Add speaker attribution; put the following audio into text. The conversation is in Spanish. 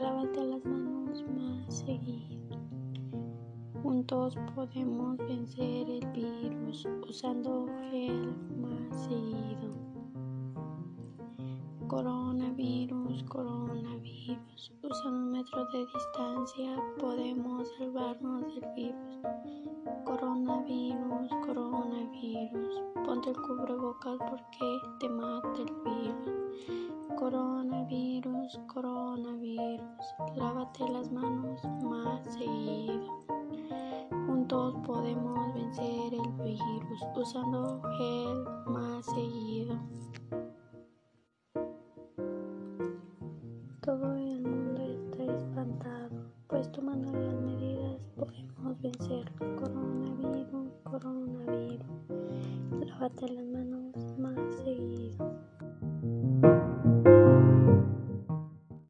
Speaker 1: lávate las manos más seguido. Juntos podemos vencer el virus usando gel más seguido. Coronavirus, coronavirus, usando un metro de distancia podemos salvarnos del virus. Coronavirus, coronavirus, ponte el cubrebocas porque te mata el virus. Coronavirus, coronavirus coronavirus. Lávate las manos más seguido. Juntos podemos vencer el virus usando gel más seguido. Todo el mundo está espantado, pues tomando las medidas podemos vencer coronavirus, coronavirus. Lávate las manos